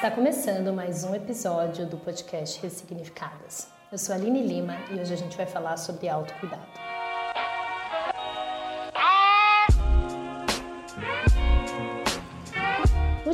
Está começando mais um episódio do podcast Ressignificadas. Eu sou a Aline Lima e hoje a gente vai falar sobre autocuidado.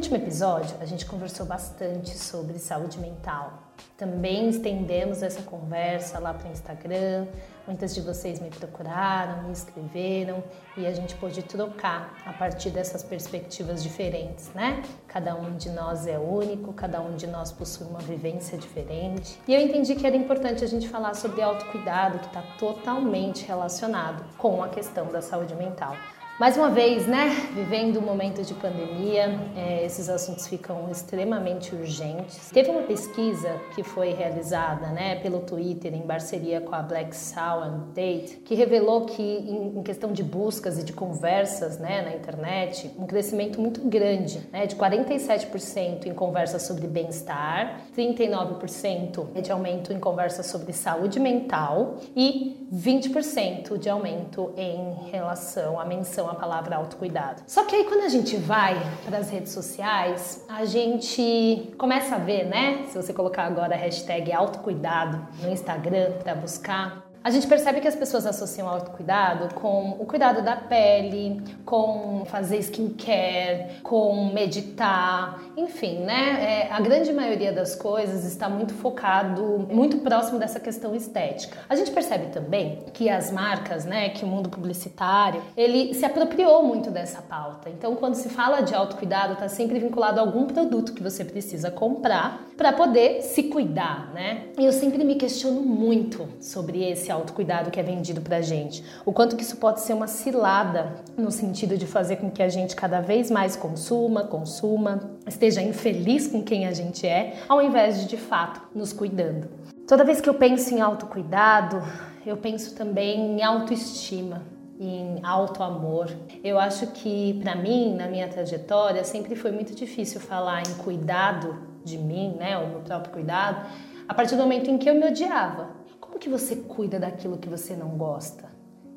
Último episódio, a gente conversou bastante sobre saúde mental. Também estendemos essa conversa lá para o Instagram. Muitas de vocês me procuraram, me escreveram e a gente pôde trocar a partir dessas perspectivas diferentes, né? Cada um de nós é único, cada um de nós possui uma vivência diferente. E eu entendi que era importante a gente falar sobre autocuidado, que está totalmente relacionado com a questão da saúde mental. Mais uma vez, né, vivendo um momento de pandemia, é, esses assuntos ficam extremamente urgentes. Teve uma pesquisa que foi realizada, né, pelo Twitter em parceria com a Black Swan Date, que revelou que em, em, questão de buscas e de conversas, né, na internet, um crescimento muito grande, né, de 47% em conversas sobre bem-estar, 39% de aumento em conversas sobre saúde mental e 20% de aumento em relação à menção a palavra autocuidado. Só que aí quando a gente vai para as redes sociais, a gente começa a ver, né? Se você colocar agora a hashtag autocuidado no Instagram para buscar, a gente percebe que as pessoas associam autocuidado com o cuidado da pele, com fazer skincare, com meditar, enfim, né? É, a grande maioria das coisas está muito focado, muito próximo dessa questão estética. A gente percebe também que as marcas, né, que o mundo publicitário, ele se apropriou muito dessa pauta. Então, quando se fala de autocuidado, está sempre vinculado a algum produto que você precisa comprar para poder se cuidar, né? E eu sempre me questiono muito sobre esse autocuidado que é vendido pra gente. O quanto que isso pode ser uma cilada no sentido de fazer com que a gente cada vez mais consuma, consuma, esteja infeliz com quem a gente é, ao invés de de fato nos cuidando. Toda vez que eu penso em autocuidado, eu penso também em autoestima, em auto-amor. Eu acho que para mim, na minha trajetória, sempre foi muito difícil falar em cuidado de mim, né, o meu próprio cuidado, a partir do momento em que eu me odiava. Como que você cuida daquilo que você não gosta?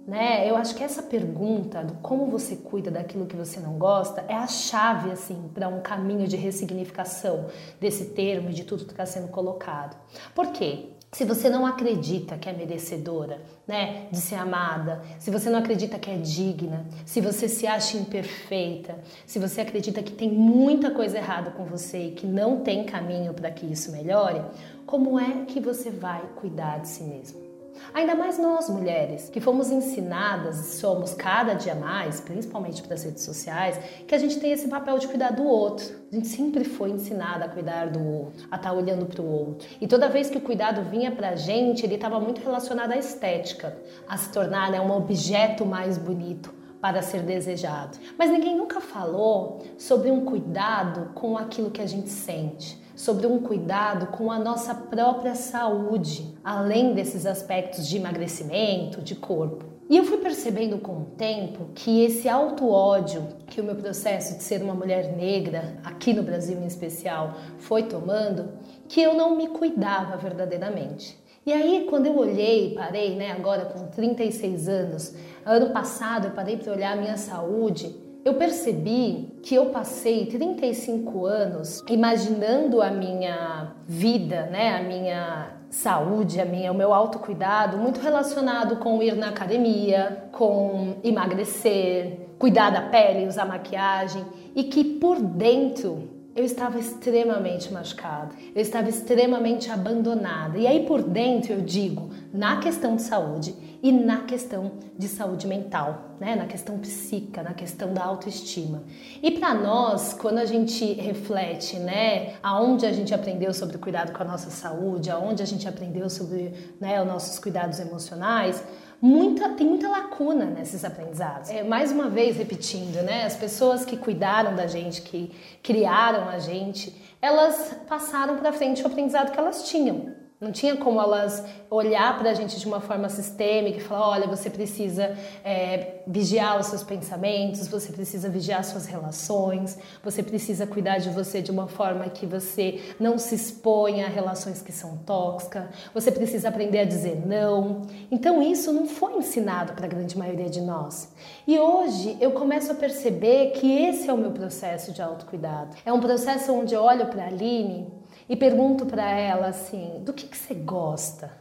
Né? Eu acho que essa pergunta do como você cuida daquilo que você não gosta é a chave assim para um caminho de ressignificação desse termo e de tudo que está sendo colocado. Por quê? Se você não acredita que é merecedora, né, de ser amada, se você não acredita que é digna, se você se acha imperfeita, se você acredita que tem muita coisa errada com você e que não tem caminho para que isso melhore, como é que você vai cuidar de si mesmo? Ainda mais nós mulheres, que fomos ensinadas e somos cada dia mais, principalmente pelas redes sociais, que a gente tem esse papel de cuidar do outro. A gente sempre foi ensinada a cuidar do outro, a estar tá olhando para o outro. E toda vez que o cuidado vinha para a gente, ele estava muito relacionado à estética, a se tornar né, um objeto mais bonito para ser desejado. Mas ninguém nunca falou sobre um cuidado com aquilo que a gente sente sobre um cuidado com a nossa própria saúde, além desses aspectos de emagrecimento, de corpo. E eu fui percebendo com o tempo que esse auto-ódio que o meu processo de ser uma mulher negra, aqui no Brasil em especial, foi tomando, que eu não me cuidava verdadeiramente. E aí, quando eu olhei, parei, né, agora com 36 anos, ano passado eu parei para olhar a minha saúde, eu percebi que eu passei 35 anos imaginando a minha vida, né, a minha saúde, a minha, o meu autocuidado muito relacionado com ir na academia, com emagrecer, cuidar da pele, usar maquiagem e que por dentro eu estava extremamente machucada, eu estava extremamente abandonada. E aí por dentro eu digo, na questão de saúde e na questão de saúde mental, né? na questão psíquica, na questão da autoestima. E para nós, quando a gente reflete, né, aonde a gente aprendeu sobre o cuidado com a nossa saúde, aonde a gente aprendeu sobre né, os nossos cuidados emocionais, muita, tem muita lacuna nesses aprendizados. É, mais uma vez repetindo, né? As pessoas que cuidaram da gente, que criaram a gente, elas passaram para frente o aprendizado que elas tinham. Não tinha como elas olhar para a gente de uma forma sistêmica e falar: olha, você precisa é, vigiar os seus pensamentos, você precisa vigiar suas relações, você precisa cuidar de você de uma forma que você não se exponha a relações que são tóxicas, você precisa aprender a dizer não. Então, isso não foi ensinado para a grande maioria de nós. E hoje eu começo a perceber que esse é o meu processo de autocuidado. É um processo onde eu olho para a Aline e pergunto para ela assim: do que, que você gosta?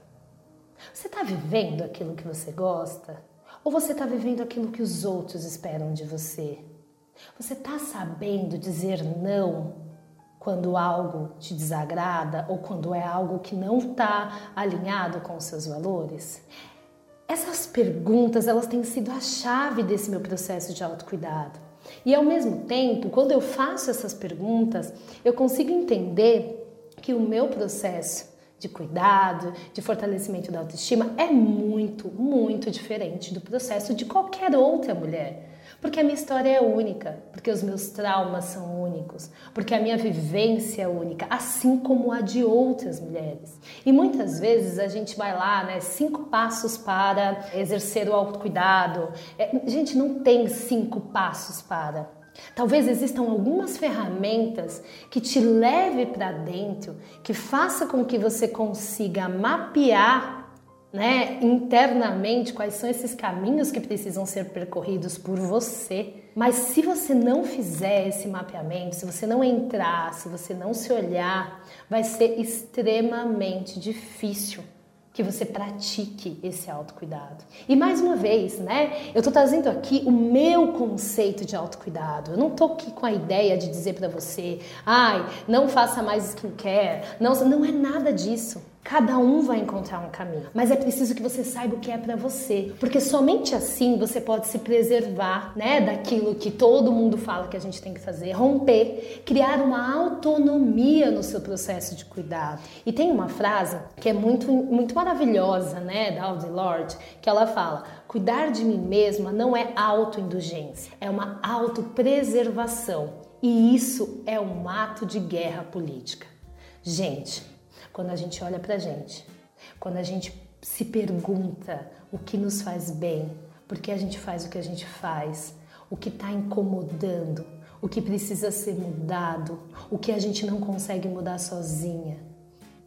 Você está vivendo aquilo que você gosta? Ou você está vivendo aquilo que os outros esperam de você? Você está sabendo dizer não quando algo te desagrada ou quando é algo que não está alinhado com os seus valores? Essas perguntas elas têm sido a chave desse meu processo de autocuidado. E ao mesmo tempo, quando eu faço essas perguntas, eu consigo entender que o meu processo de cuidado, de fortalecimento da autoestima é muito, muito diferente do processo de qualquer outra mulher. Porque a minha história é única, porque os meus traumas são únicos, porque a minha vivência é única, assim como a de outras mulheres. E muitas vezes a gente vai lá, né, cinco passos para exercer o autocuidado. É, gente, não tem cinco passos para. Talvez existam algumas ferramentas que te leve para dentro, que faça com que você consiga mapear né, internamente quais são esses caminhos que precisam ser percorridos por você. Mas se você não fizer esse mapeamento, se você não entrar, se você não se olhar, vai ser extremamente difícil que você pratique esse autocuidado. E mais uma vez, né? Eu tô trazendo aqui o meu conceito de autocuidado. Eu não tô aqui com a ideia de dizer para você, ai, não faça mais skincare. Não, não é nada disso. Cada um vai encontrar um caminho, mas é preciso que você saiba o que é para você, porque somente assim você pode se preservar, né, daquilo que todo mundo fala que a gente tem que fazer, romper, criar uma autonomia no seu processo de cuidado. E tem uma frase que é muito muito maravilhosa, né, da Audre Lorde, que ela fala: "Cuidar de mim mesma não é autoindulgência, é uma autopreservação". E isso é um ato de guerra política. Gente, quando a gente olha para a gente, quando a gente se pergunta o que nos faz bem, por que a gente faz o que a gente faz, o que está incomodando, o que precisa ser mudado, o que a gente não consegue mudar sozinha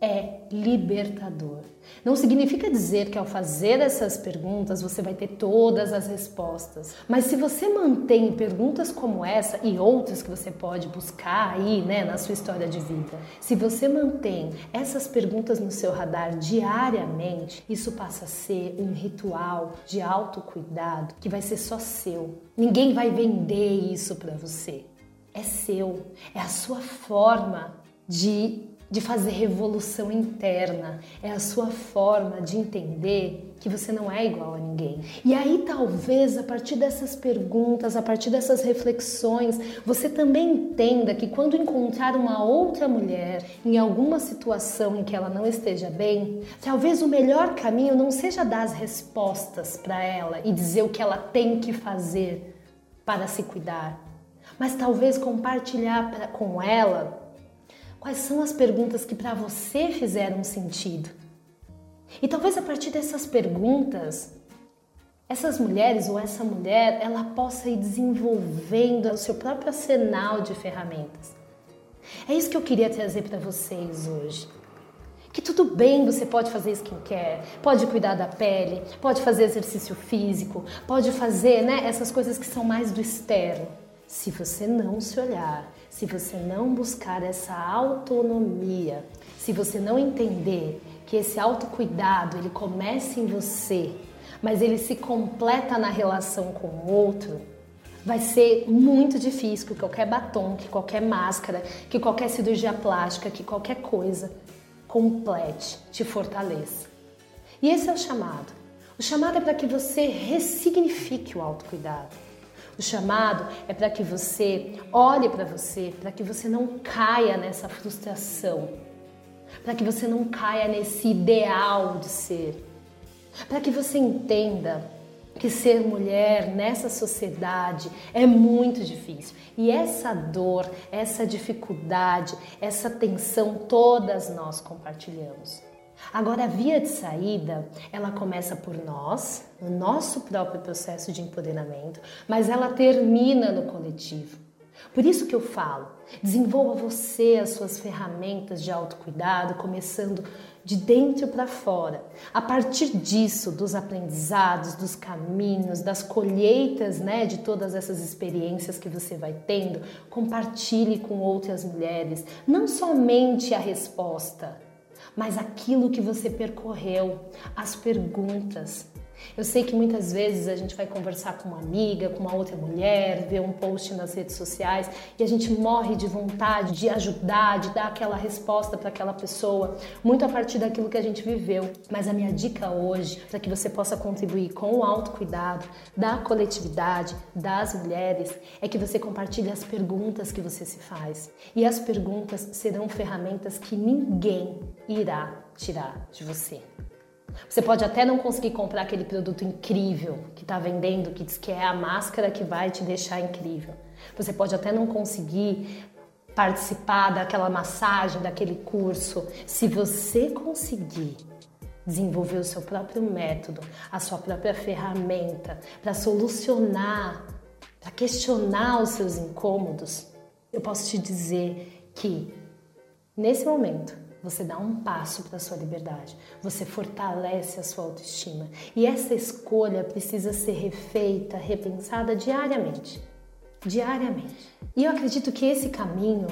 é libertador. Não significa dizer que ao fazer essas perguntas você vai ter todas as respostas, mas se você mantém perguntas como essa e outras que você pode buscar aí, né, na sua história de vida, se você mantém essas perguntas no seu radar diariamente, isso passa a ser um ritual de autocuidado que vai ser só seu. Ninguém vai vender isso para você. É seu, é a sua forma de de fazer revolução interna, é a sua forma de entender que você não é igual a ninguém. E aí, talvez, a partir dessas perguntas, a partir dessas reflexões, você também entenda que quando encontrar uma outra mulher em alguma situação em que ela não esteja bem, talvez o melhor caminho não seja dar as respostas para ela e dizer o que ela tem que fazer para se cuidar, mas talvez compartilhar pra, com ela Quais são as perguntas que para você fizeram sentido? E talvez a partir dessas perguntas, essas mulheres ou essa mulher, ela possa ir desenvolvendo o seu próprio arsenal de ferramentas. É isso que eu queria trazer para vocês hoje. Que tudo bem, você pode fazer skincare, pode cuidar da pele, pode fazer exercício físico, pode fazer né, essas coisas que são mais do externo. Se você não se olhar, se você não buscar essa autonomia, se você não entender que esse autocuidado ele começa em você, mas ele se completa na relação com o outro, vai ser muito difícil que qualquer batom, que qualquer máscara, que qualquer cirurgia plástica, que qualquer coisa complete, te fortaleça. E esse é o chamado. O chamado é para que você ressignifique o autocuidado. O chamado é para que você olhe para você, para que você não caia nessa frustração, para que você não caia nesse ideal de ser, para que você entenda que ser mulher nessa sociedade é muito difícil. E essa dor, essa dificuldade, essa tensão, todas nós compartilhamos. Agora, a via de saída, ela começa por nós, no nosso próprio processo de empoderamento, mas ela termina no coletivo. Por isso que eu falo, desenvolva você as suas ferramentas de autocuidado, começando de dentro para fora. A partir disso, dos aprendizados, dos caminhos, das colheitas, né, de todas essas experiências que você vai tendo, compartilhe com outras mulheres, não somente a resposta, mas aquilo que você percorreu, as perguntas, eu sei que muitas vezes a gente vai conversar com uma amiga, com uma outra mulher, ver um post nas redes sociais e a gente morre de vontade de ajudar, de dar aquela resposta para aquela pessoa, muito a partir daquilo que a gente viveu. Mas a minha dica hoje, para que você possa contribuir com o autocuidado da coletividade, das mulheres, é que você compartilhe as perguntas que você se faz. E as perguntas serão ferramentas que ninguém irá tirar de você. Você pode até não conseguir comprar aquele produto incrível que está vendendo, que diz que é a máscara que vai te deixar incrível. Você pode até não conseguir participar daquela massagem, daquele curso. Se você conseguir desenvolver o seu próprio método, a sua própria ferramenta para solucionar, para questionar os seus incômodos, eu posso te dizer que nesse momento você dá um passo para a sua liberdade, você fortalece a sua autoestima. E essa escolha precisa ser refeita, repensada diariamente. Diariamente. E eu acredito que esse caminho,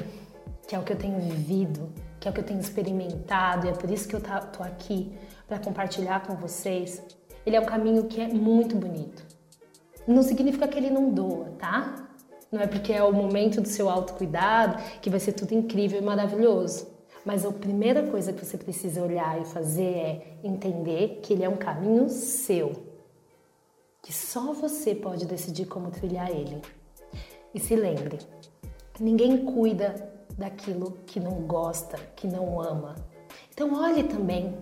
que é o que eu tenho vivido, que é o que eu tenho experimentado, e é por isso que eu tô aqui para compartilhar com vocês, ele é um caminho que é muito bonito. Não significa que ele não doa, tá? Não é porque é o momento do seu autocuidado que vai ser tudo incrível e maravilhoso. Mas a primeira coisa que você precisa olhar e fazer é entender que ele é um caminho seu, que só você pode decidir como trilhar ele. E se lembre, ninguém cuida daquilo que não gosta, que não ama. Então olhe também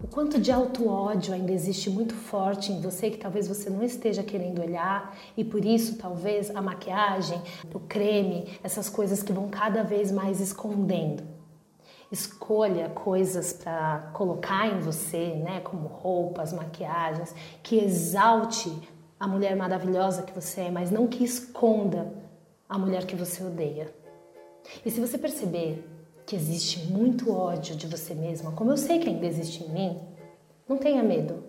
o quanto de auto-ódio ainda existe muito forte em você que talvez você não esteja querendo olhar e por isso talvez a maquiagem, o creme, essas coisas que vão cada vez mais escondendo. Escolha coisas para colocar em você, né, como roupas, maquiagens, que exalte a mulher maravilhosa que você é, mas não que esconda a mulher que você odeia. E se você perceber que existe muito ódio de você mesma, como eu sei que ainda existe em mim, não tenha medo.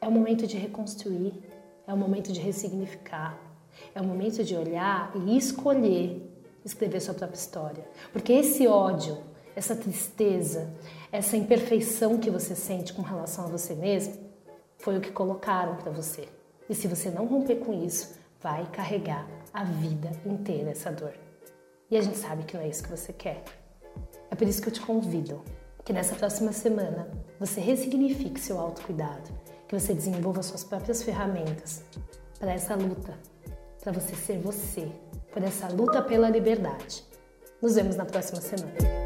É o momento de reconstruir, é o momento de ressignificar, é o momento de olhar e escolher escrever sua própria história. Porque esse ódio essa tristeza, essa imperfeição que você sente com relação a você mesmo, foi o que colocaram para você. E se você não romper com isso, vai carregar a vida inteira essa dor. E a gente sabe que não é isso que você quer. É por isso que eu te convido que nessa próxima semana você ressignifique seu autocuidado, que você desenvolva suas próprias ferramentas para essa luta, para você ser você, por essa luta pela liberdade. Nos vemos na próxima semana.